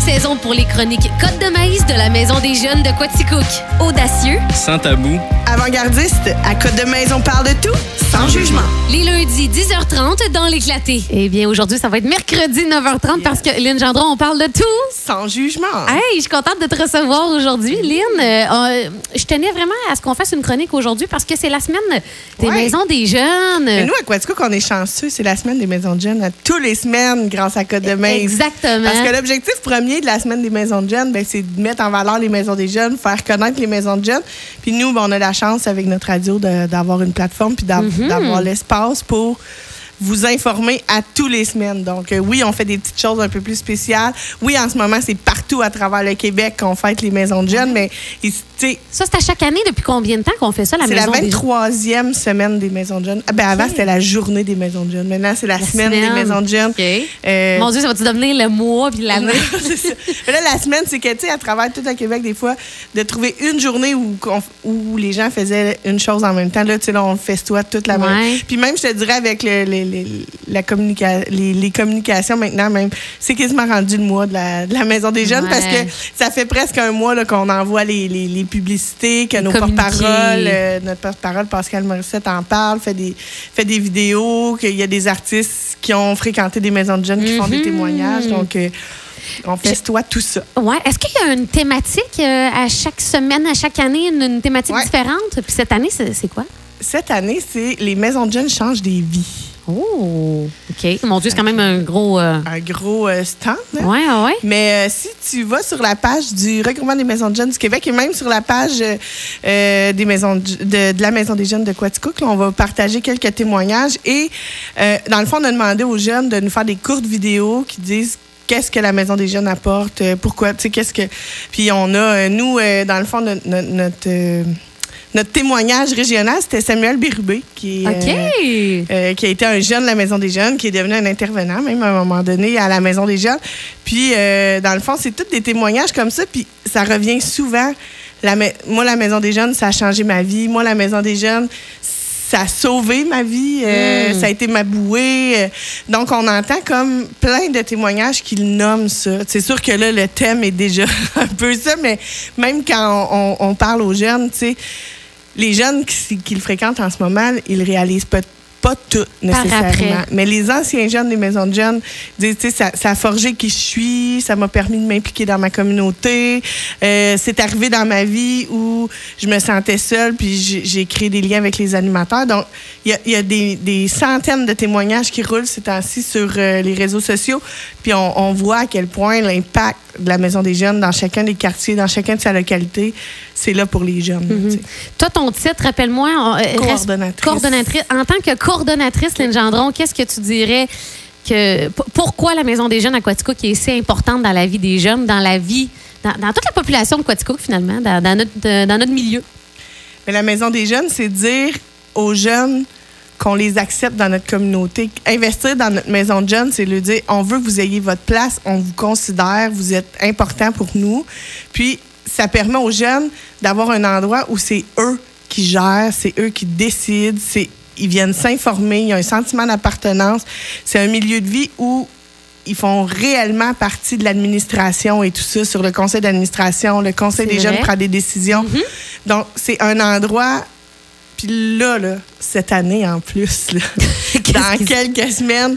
saison pour les chroniques Côte de maïs de la Maison des Jeunes de Quaticook. Audacieux, Sans tabou. Avant-gardiste, à Côte de Maison, on parle de tout, sans jugement. les lundis 10h30 dans l'éclaté. Eh bien, aujourd'hui, ça va être mercredi 9h30 parce que Lynn Gendron, on parle de tout. Sans jugement. Hey, je suis contente de te recevoir aujourd'hui, Lynn. Euh, euh, je tenais vraiment à ce qu'on fasse une chronique aujourd'hui parce que c'est la semaine des Ouais. maisons des jeunes. Mais nous, à Quaticook, on est chanceux. C'est la semaine des maisons de jeunes à tous les semaines grâce à Côte de Maison. Exactement. Parce que l'objectif premier de la semaine des maisons de jeunes, ben, c'est de mettre en valeur les maisons des jeunes, faire connaître les maisons de jeunes. Puis nous, ben, on a la chance avec notre radio d'avoir une plateforme puis Mhm. d'avoir l'espace pour vous informer à tous les semaines. Donc, euh, oui, on fait des petites choses un peu plus spéciales. Oui, en ce moment, c'est partout à travers le Québec qu'on fête les maisons de jeunes, mais tu sais, Ça, c'est à chaque année. Depuis combien de temps qu'on fait ça, la c'est la maison des 23e semaine des maisons de jeunes. Ah, ben, Avant, c'était la journée des maisons de jeunes. Maintenant, c'est la, La semaine, semaine. des maisons de jeunes. OK. Euh, Mon Dieu, ça va-tu devenir le mois puis l'année? c'est ça. Mais là, la semaine, c'est que, tu sais, à travers tout le Québec, des fois, de trouver une journée où, les gens faisaient une chose en même temps. Là, tu sais, là, on festoie toute la Ouais. Puis même, je te dirais, avec le- le- le- la communica- les, les communications maintenant, même, c'est quasiment rendu le mois de la, de la Maison des Jeunes Ouais. parce que ça fait presque un mois qu'on envoie les, les- les publicités, que nos porte-paroles, euh, notre porte-parole, Pascal Morissette, en parle, fait des, fait des vidéos, qu'il y a des artistes qui ont fréquenté des maisons de jeunes qui font des Mhm. témoignages. Donc, euh, on festoie tout ça. Ouais. Est-ce qu'il y a une thématique euh, à chaque semaine, à chaque année, une, une thématique Ouais. différente? Puis cette année, c'est quoi? Cette année, c'est les maisons de jeunes changent des vies. Oh, OK. Mon Dieu, c'est quand même un gros. euh, Un gros euh, stand. hein? Ouais, ouais, ouais. Mais euh, si tu vas sur la page du regroupement des maisons de jeunes du Québec et même sur la page euh, des maisons de, de- de la maison des jeunes de Quaticook, là, on va partager quelques témoignages et dans le fond, on a demandé aux jeunes de nous faire des courtes vidéos qui disent qu'est-ce que la maison des jeunes apporte, pourquoi, tu sais, qu'est-ce que... Puis on a, nous, dans le fond, notre... notre, notre, notre témoignage régional, c'était Samuel Bérubé, qui euh, OK. euh, qui a été un jeune de la Maison des Jeunes, qui est devenu un intervenant, même à un moment donné, à la Maison des Jeunes. Puis, euh, dans le fond, c'est tous des témoignages comme ça, puis ça revient souvent. La moi, la Maison des Jeunes, ça a changé ma vie. Moi, la Maison des Jeunes, ça a sauvé ma vie. Euh, Mm. Ça a été ma bouée. Donc, on entend comme plein de témoignages qui nomment ça. C'est sûr que là, le thème est déjà un peu ça, mais même quand on, on- on parle aux jeunes, tu sais, les jeunes qui, qui le fréquentent en ce moment, ils réalisent pas, pas tout nécessairement. Mais les anciens jeunes des maisons de jeunes disent, tu sais, ça, ça a forgé qui je suis, ça m'a permis de m'impliquer dans ma communauté. Euh, c'est arrivé dans ma vie où je me sentais seule, puis j'ai créé des liens avec les animateurs. Donc, il y a, il y a des, des centaines de témoignages qui roulent ces temps-ci sur euh, les réseaux sociaux. Puis on, on voit à quel point l'impact de la Maison des jeunes dans chacun des quartiers, dans chacun de sa localité, c'est là pour les jeunes. sais. Toi, ton titre, rappelle-moi. euh, Coordonnatrice. Coordonnatrice. En tant que coordonnatrice, Lynn Gendron, qu'est-ce que tu dirais que. Pourquoi la Maison des Jeunes à Quatico qui est si importante dans la vie des jeunes, dans la vie, dans, dans toute la population de Quatico, finalement, dans, dans notre, dans notre milieu? Mais la Maison des jeunes, c'est dire aux jeunes qu'on les accepte dans notre communauté. Investir dans notre maison de jeunes, c'est leur dire on veut que vous ayez votre place, on vous considère, vous êtes important pour nous. Puis, ça permet aux jeunes d'avoir un endroit où c'est eux qui gèrent, c'est eux qui décident, c'est ils viennent s'informer, il y a un sentiment d'appartenance. C'est un milieu de vie où ils font réellement partie de l'administration et tout ça, sur le conseil d'administration, le conseil des vrai. jeunes prend des décisions. Donc, c'est un endroit. Puis là, là, cette année en plus, là, dans quelques semaines,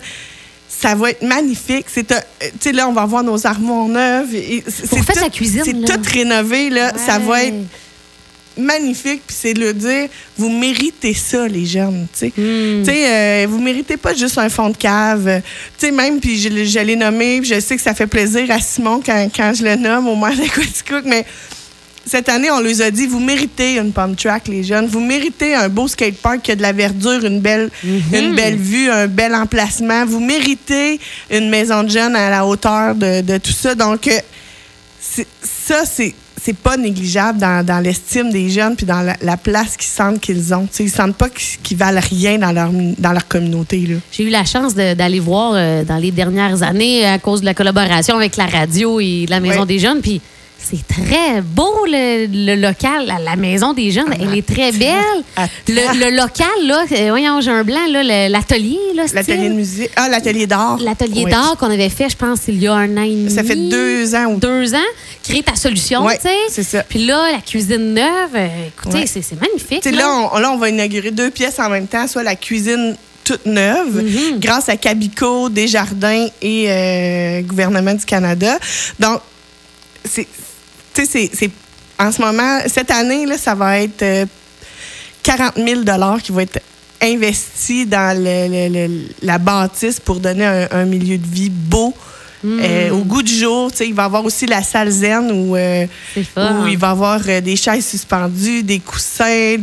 ça va être magnifique. C'est euh, tu là, on va avoir nos armoires neuves. et c'est- faites tout- la cuisine, C'est là. tout rénové là. Ça va être magnifique. Puis c'est de le dire, vous méritez ça, les jeunes. Tu sais, Hmm. Tu sais, euh, vous méritez pas juste un fond de cave. Tu sais, même, puis je, l'ai- je l'ai nommé, puis je sais que ça fait plaisir à Simon quand, quand je le nomme au maire de Quaticook, mais cette année, on leur a dit, vous méritez une pump track, les jeunes. Vous méritez un beau skatepark qui a de la verdure, une belle, une belle vue, un bel emplacement. Vous méritez une maison de jeunes à la hauteur de, de tout ça. Donc, euh, ça, c'est c'est pas négligeable dans, dans l'estime des jeunes puis dans la, la place qu'ils sentent qu'ils ont. T'sais, ils sentent pas qu'ils valent rien dans leur, dans leur communauté. J'ai eu la chance d'aller voir euh, dans les dernières années à cause de la collaboration avec la radio et la Maison des Jeunes. Puis C'est très beau, le, le local, la, la maison des jeunes. Elle est très belle. Le, le local, là, euh, voyons, j'ai un blanc, là, l'atelier, là, L'atelier de musique. Ah, l'atelier d'art. L'atelier Oui. d'art qu'on avait fait, je pense, il y a un an et demi. Ça fait deux ans ou Deux ans. Créer ta solution, tu sais. c'est ça. Puis là, la cuisine neuve, euh, écoutez, c'est magnifique. Sais, là, on, là, on va inaugurer deux pièces en même temps, soit la cuisine toute neuve, Mhm. grâce à Cabico, Desjardins et euh, gouvernement du Canada. Donc, c'est, tu sais, c'est, en ce moment, cette année, là, ça va être euh, 40 000 qui vont être investis dans le- le- la bâtisse pour donner un milieu de vie beau. Euh, au goût du jour, il va y avoir aussi la salle zen où, euh, où il va y avoir euh, des chaises suspendues, des coussins,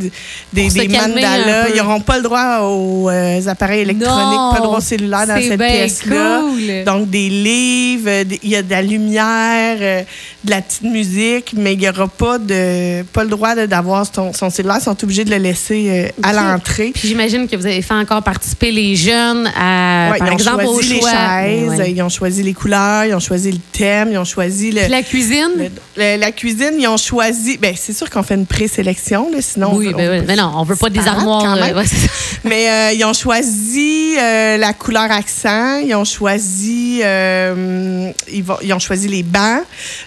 des, des mandalas. Ils n'auront pas le droit aux appareils électroniques, Non, pas le droit au cellulaire dans cette pièce-là. cool. Donc, des livres, il y a de la lumière, de la petite musique, mais il n'y aura pas, de, pas le droit d'avoir son, son cellulaire. Ils sont obligés de le laisser à l'entrée. Puis j'imagine que vous avez fait encore participer les jeunes à, Ouais, par ils ont exemple, au choisi les choix. chaises, Ouais. ils ont choisi les couleurs, ils ont choisi le thème, ils ont choisi le, Puis la cuisine? le- le- la cuisine. Ils ont choisi. Ben, c'est sûr qu'on fait une présélection, là, sinon. oui, on- ben oui. mais non, on veut pas des armoires. euh, ouais. Mais euh, ils ont choisi euh, la couleur accent, ils ont choisi, euh, ils, vont- ils ont choisi les bancs,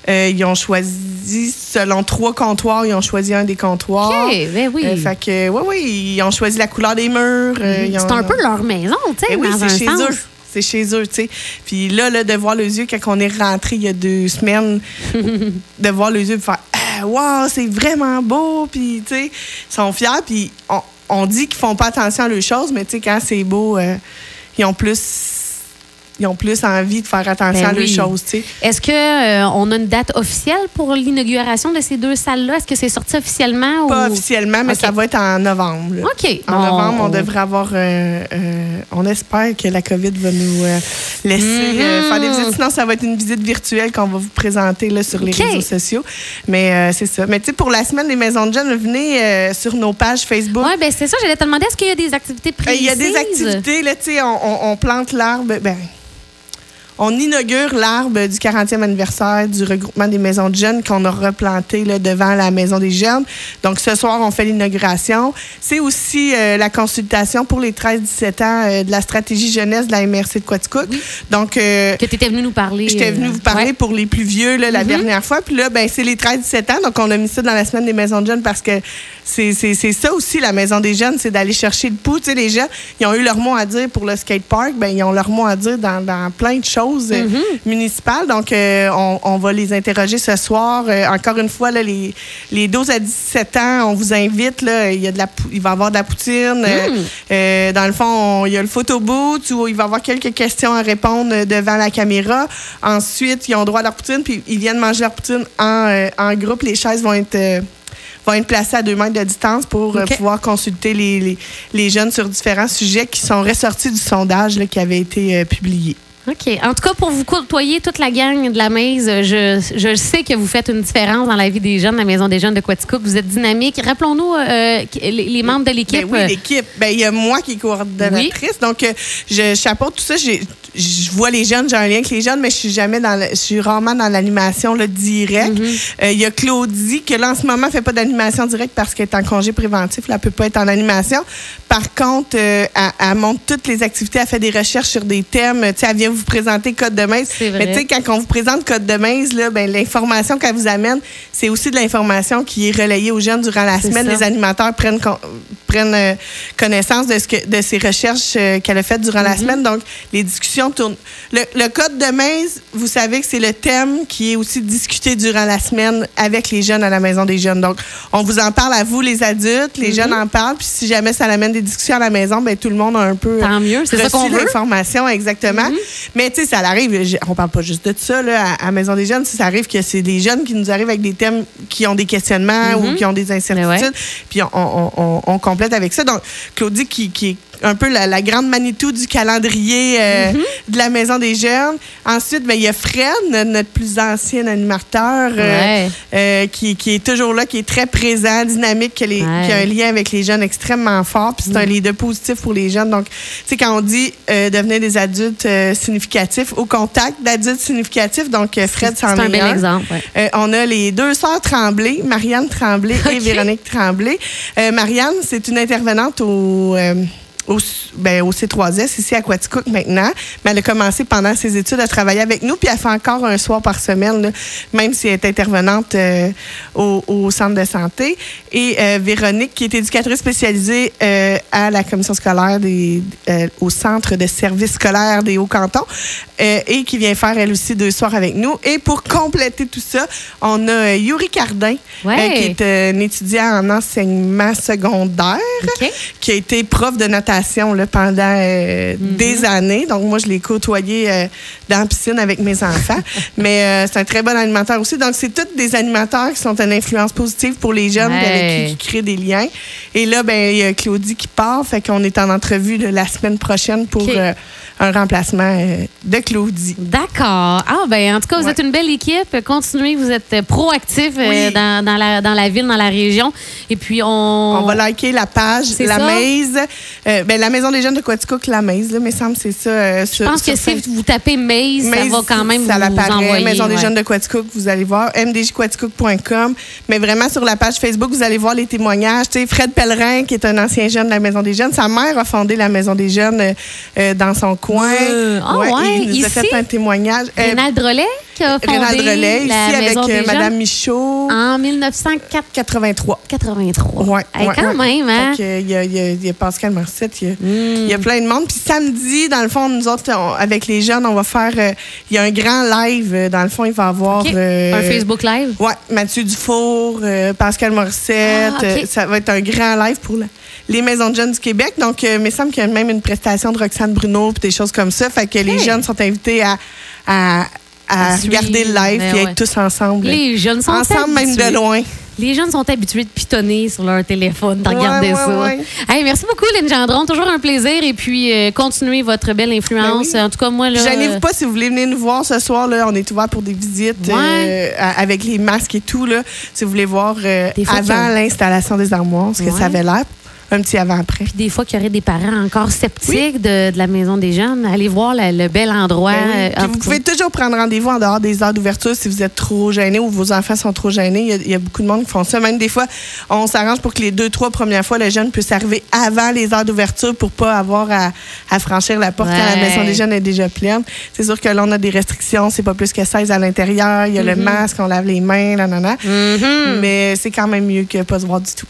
ils ont choisi selon trois comptoirs, ils ont choisi un des comptoirs. OK, ben oui. Fait que, oui, oui, ils ont choisi la couleur des murs. ont- c'est un peu leur maison, tu sais, Eh oui, dans un chez sens. eux. C'est chez eux, tu sais. Puis là, là, de voir les yeux quand on est rentré il y a deux semaines, de voir les yeux et faire ah, Wow, c'est vraiment beau. Puis, tu sais, ils sont fiers. Puis, on, on dit qu'ils font pas attention à leurs choses, mais tu sais, quand c'est beau, euh, ils ont plus. Ils ont plus envie de faire attention Ben à leurs oui. choses, tu sais. Est-ce qu'on a une date officielle pour l'inauguration de ces deux salles-là? Est-ce que c'est sorti officiellement? Pas ou... officiellement, mais ça va être en novembre. là. OK. En novembre, on devrait avoir. euh, euh, on espère que la COVID va nous euh, laisser euh, Mhm. faire des visites. Sinon, ça va être une visite virtuelle qu'on va vous présenter là, sur les réseaux sociaux. Mais euh, c'est ça. Mais tu sais, pour la semaine des maisons de jeunes, venez euh, sur nos pages Facebook. Oui, ben c'est ça. J'allais te demander, est-ce qu'il y a des activités Euh, précises? Il y a des activités, là, tu sais, on, on- on plante l'arbre. Ben, on inaugure l'arbre du 40e anniversaire du regroupement des maisons de jeunes qu'on a replanté là, devant la maison des jeunes. Donc, ce soir, on fait l'inauguration. C'est aussi euh, la consultation pour les 13-17 ans euh, de la stratégie jeunesse de la MRC de Quaticook. Donc, euh, Que tu étais venu nous parler. J'étais venue euh, vous parler ouais. pour les plus vieux là, la dernière fois. Puis là, ben, c'est les 13-17 ans. Donc, on a mis ça dans la semaine des maisons de jeunes parce que c'est ça aussi, la maison des jeunes, c'est d'aller chercher le pouls. Tu sais, les gens, ils ont eu leur mot à dire pour le skatepark. Ben, ils ont leur mot à dire dans, dans plein de choses euh, municipales. Donc, euh, on, on va les interroger ce soir. Euh, encore une fois, là, les, les 12 à 17 ans, on vous invite. Là, il, y a de la, il va y avoir de la poutine. Euh, dans le fond, on- il y a le photo booth où il va y avoir quelques questions à répondre devant la caméra. Ensuite, ils ont droit à leur poutine, puis ils viennent manger leur poutine en, en groupe. Les chaises vont être, vont être placées à deux mètres de distance pour pouvoir consulter les, les, les jeunes sur différents sujets qui sont ressortis du sondage là, qui avait été euh, publié. OK. En tout cas, pour vous côtoyer toute la gang de la Maze, je, je sais que vous faites une différence dans la vie des jeunes, la Maison des jeunes de Quaticook. Vous êtes dynamique. Rappelons-nous euh, les, les membres de l'équipe. Ben oui, l'équipe. Ben, il y a moi qui est coordonnatrice. Donc, euh, je chapeaute tout ça. J'ai- Je vois les jeunes, j'ai un lien avec les jeunes, mais je suis jamais dans le- je suis rarement dans l'animation directe. Euh, Il y a Claudie, que là, en ce moment, fait pas d'animation directe parce qu'elle est en congé préventif. Là, elle peut pas être en animation. Par contre, euh, elle, elle montre toutes les activités. Elle fait des recherches sur des thèmes. Tu sais, elle vient vous présenter Code de Maze. Mais tu sais, quand on vous présente Code de Maze, là, ben, l'information qu'elle vous amène, c'est aussi de l'information qui est relayée aux jeunes durant la semaine. ça. Les animateurs prennent, con- prennent euh, connaissance de, ce que, de ces recherches qu'elle a faites durant la semaine. Donc, les discussions Le, le code de Maze, vous savez que c'est le thème qui est aussi discuté durant la semaine avec les jeunes à la Maison des jeunes. Donc, on vous en parle à vous, les adultes. Les jeunes en parlent. Puis, si jamais ça amène des discussions à la maison, ben tout le monde a un peu Tant mieux, c'est ça qu'on veut. l'information, exactement. Mais, tu sais, ça arrive. On parle pas juste de ça, là, à, à Maison des jeunes. Si ça arrive que c'est des jeunes qui nous arrivent avec des thèmes qui ont des questionnements ou qui ont des incertitudes. Puis on, on- on- on complète avec ça. Donc, Claudie, qui, qui est un peu la, la grande Manitou du calendrier euh, Mm-hmm. de la Maison des Jeunes. Ensuite, ben, il y a Fred, notre, plus ancien animateur, euh, Ouais. euh, qui, qui est toujours là, qui est très présent, dynamique, qui a, les- Ouais. Mm. qui a un lien avec les jeunes extrêmement fort. Puis c'est un leader positif pour les jeunes. Donc, tu sais, quand on dit devenir des adultes significatifs, au contact d'adultes significatifs, donc Fred C'est un est bel un. exemple. ouais. On a les deux sœurs Tremblay, Marianne Tremblay et. Véronique Tremblay. Euh, Marianne, c'est une intervenante au, euh, au, ben, au C3S ici à Quaticook maintenant. Mais elle a commencé pendant ses études à travailler avec nous, puis elle fait encore un soir par semaine, là, même si elle est intervenante euh, au, au centre de santé. Et euh, Véronique, qui est éducatrice spécialisée euh, à la commission scolaire des, au centre de services scolaires des Hauts-Cantons et qui vient faire elle aussi deux soirs avec nous. Et pour compléter tout ça, on a Yuri Cardin, Ouais. qui est un étudiant en enseignement secondaire, qui a été prof de natation là, pendant euh, Mhm. des années. Donc, moi, je l'ai côtoyé euh, dans la piscine avec mes enfants. Mais euh, c'est un très bon animateur aussi. Donc, c'est tous des animateurs qui sont une influence positive pour les jeunes, avec qui qui créent des liens. Et là, ben, il y a Claudie qui part. Fait qu'on est en entrevue là, la semaine prochaine pour un remplacement de Claudie. D'accord. Ah, ben, en tout cas, vous Ouais. êtes une belle équipe. Continuez, vous êtes proactifs Oui. dans, dans la, dans la ville, dans la région. Et puis, on. On va liker la page La ça? Euh, ben, la Maison des jeunes de Quaticook, La Maise, là, mais semble c'est ça. euh, Je pense que si vous tapez Maze, ça va quand même ça vous envoyer. Maison des ouais. jeunes de Quaticook, vous allez voir. mdjquaticook.com. Mais vraiment, sur la page Facebook, vous allez voir les témoignages. Tu sais, Fred Pellerin, qui est un ancien jeune de la Maison des jeunes, sa mère a fondé la Maison des jeunes euh, euh, dans son coin. Euh, ah ouais, il nous a ici? fait un témoignage. Euh, Rénal Drolet? Qui a fondé Drolet, ici, la avec Maison euh, des Madame jeunes Michaud. en 1983. 83. Ouais, Hey, ouais, quand ouais. même, hein? Fait que, il y, a, il y a- il y a Pascal Morissette, il y a, Mm. il y a plein de monde. Puis samedi, dans le fond, nous autres, on- avec les jeunes, on va faire. euh, il y a un grand live. euh, Dans le fond, il va y avoir. OK. euh, Un Facebook Live? Ouais, Mathieu Dufour, euh, Pascal Morissette. Ah, OK. euh, ça va être un grand live pour la- les maisons de jeunes du Québec. Donc, euh, il me semble qu'il y a même une prestation de Roxane Bruno puis des choses comme ça. Fait que les jeunes sont invités à, à, à regarder le live ben puis ouais. être tous ensemble. Les jeunes sont ensemble, même habitués. de loin. Les jeunes sont habitués de pitonner sur leur téléphone, de Ouais, regarder ouais, ça. Hey, merci beaucoup, Lynn Gendron. Toujours un plaisir. Et puis, euh, continuez votre belle influence. Ben oui. En tout cas, moi, là. Gênez-vous euh, pas si vous voulez venir nous voir ce soir. Là, on est ouvert pour des visites euh, avec les masques et tout. Là, si vous voulez voir euh, avant l'installation des armoires, ce que ça avait l'air. Un petit avant-après. Puis des fois qu'il y aurait des parents encore sceptiques de, de la maison des jeunes, allez voir la- le bel endroit. Ben oui. euh, Puis vous pouvez toujours prendre rendez-vous en dehors des heures d'ouverture si vous êtes trop gêné ou vos enfants sont trop gênés. Il y a, il y a beaucoup de monde qui font ça. Même des fois, on s'arrange pour que les deux, trois premières fois, le jeune puisse arriver avant les heures d'ouverture pour pas avoir à, à franchir la porte quand la maison des jeunes est déjà pleine. C'est sûr que là, on a des restrictions. C'est pas plus que 16 à l'intérieur. Il y a le masque, on lave les mains, là, là, là. Mhm. Mais c'est quand même mieux que pas se voir du tout.